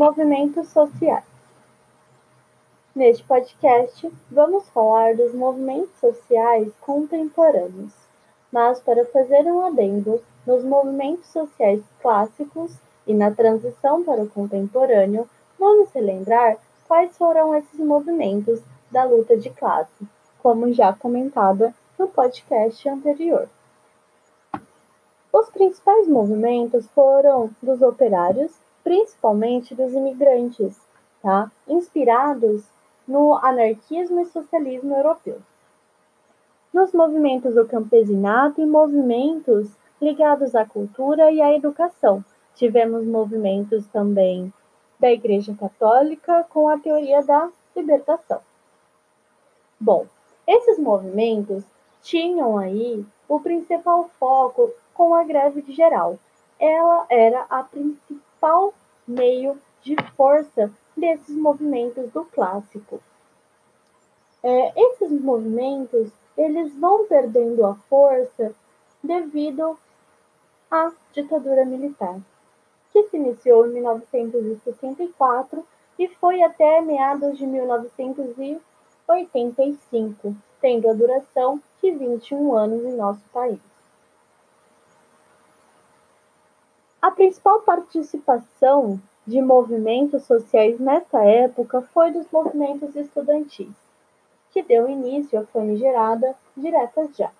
Movimentos sociais. Neste podcast, vamos falar dos movimentos sociais contemporâneos, mas para fazer um adendo nos movimentos sociais clássicos e na transição para o contemporâneo, vamos relembrar quais foram esses movimentos da luta de classe, como já comentada no podcast anterior. Os principais movimentos foram dos operários, principalmente dos imigrantes, tá? inspirados no anarquismo e socialismo europeu. Nos movimentos do campesinato e movimentos ligados à cultura e à educação. Tivemos movimentos também da Igreja Católica com a teoria da libertação. Bom, esses movimentos tinham aí o principal foco com a greve geral. Ela era a principal meio de força desses movimentos do clássico. É, esses movimentos eles vão perdendo a força devido à ditadura militar, que se iniciou em 1964 e foi até meados de 1985, tendo a duração de 21 anos em nosso país. A principal participação de movimentos sociais nessa época foi dos movimentos estudantis, que deu início à famigerada Diretas Já.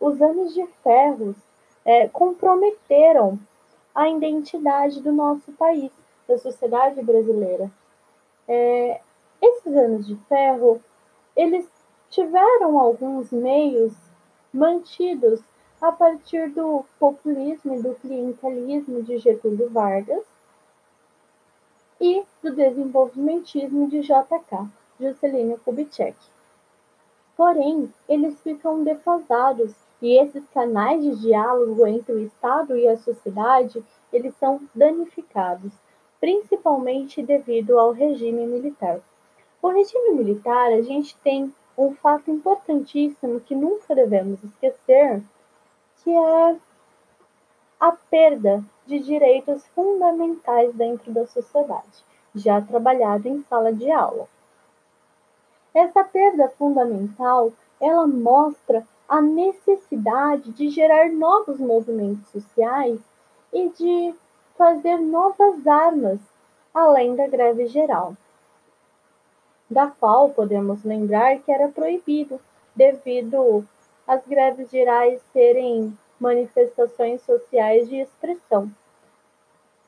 Os anos de ferros é, comprometeram a identidade do nosso país, da sociedade brasileira. É, esses anos de ferro, eles tiveram alguns meios mantidos a partir do populismo e do clientelismo de Getúlio Vargas e do desenvolvimentismo de JK, Juscelino Kubitschek. Porém, eles ficam defasados e esses canais de diálogo entre o Estado e a sociedade, eles são danificados, principalmente devido ao regime militar. O regime militar, a gente tem um fato importantíssimo que nunca devemos esquecer, que é a perda de direitos fundamentais dentro da sociedade, já trabalhado em sala de aula. Essa perda fundamental, ela mostra a necessidade de gerar novos movimentos sociais e de fazer novas armas além da greve geral, da qual podemos lembrar que era proibido devido as greves gerais serem manifestações sociais de expressão,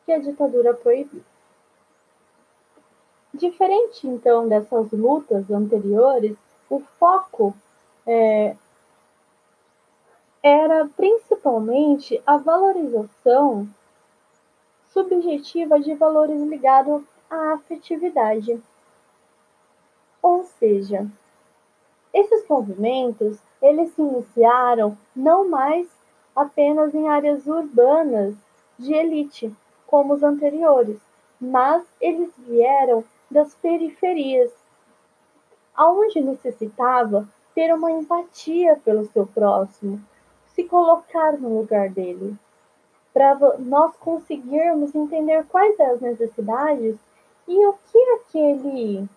que a ditadura proibiu. Diferente, então, dessas lutas anteriores, o foco é, era principalmente a valorização subjetiva de valores ligados à afetividade. Ou seja, esses movimentos eles se iniciaram não mais apenas em áreas urbanas de elite, como os anteriores, mas eles vieram das periferias, aonde necessitava ter uma empatia pelo seu próximo, se colocar no lugar dele, para nós conseguirmos entender quais são as necessidades e o que aquele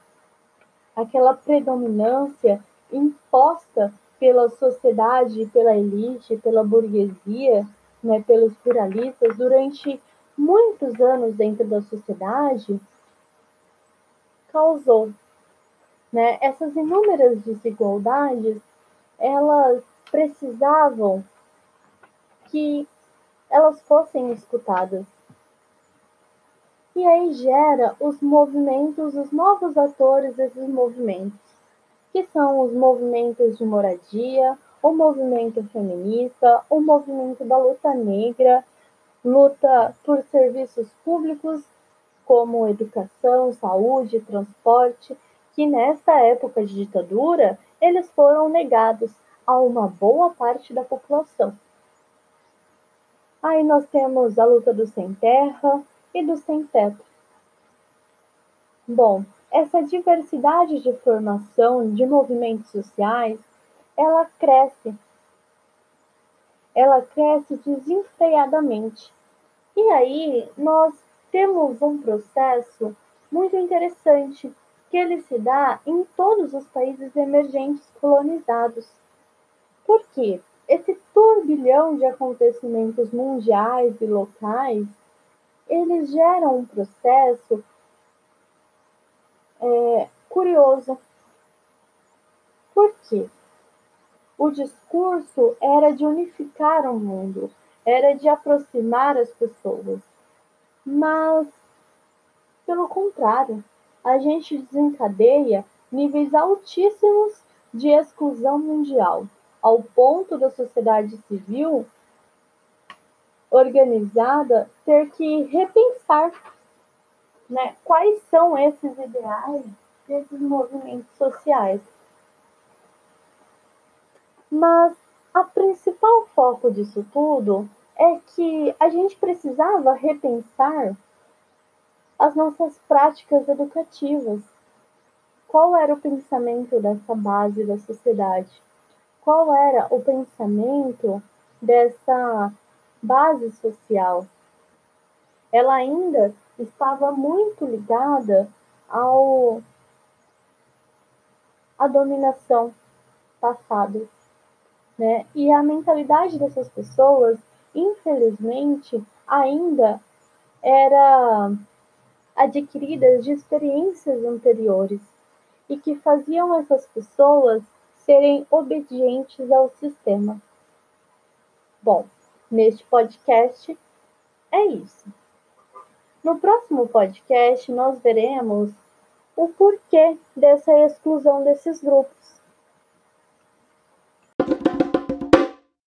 aquela predominância imposta pela sociedade, pela elite, pela burguesia, né, pelos pluralistas, durante muitos anos dentro da sociedade, causou. Né? Essas inúmeras desigualdades, elas precisavam que elas fossem escutadas. E aí gera os movimentos, os novos atores desses movimentos que são os movimentos de moradia, o movimento feminista, o movimento da luta negra, luta por serviços públicos como educação, saúde, transporte, que nessa época de ditadura eles foram negados a uma boa parte da população. Aí nós temos a luta do sem terra e do sem teto. Bom, essa diversidade de formação de movimentos sociais, ela cresce. Ela cresce desenfreadamente. E aí nós temos um processo muito interessante que ele se dá em todos os países emergentes colonizados. Por quê? Esse turbilhão de acontecimentos mundiais e locais, eles geram um processo é, curioso. Por quê? O discurso era de unificar o mundo, era de aproximar as pessoas. Mas, pelo contrário, a gente desencadeia níveis altíssimos de exclusão mundial, ao ponto da sociedade civil organizada ter que repensar né, quais são esses ideais desses movimentos sociais. Mas a principal foco disso tudo é que a gente precisava repensar as nossas práticas educativas. Qual era o pensamento dessa base da sociedade? Qual era o pensamento dessa base social? Ela ainda estava muito ligada ao à dominação passada, né? E a mentalidade dessas pessoas, infelizmente, ainda era adquiridas de experiências anteriores e que faziam essas pessoas serem obedientes ao sistema. Bom, neste podcast é isso. No próximo podcast, nós veremos o porquê dessa exclusão desses grupos.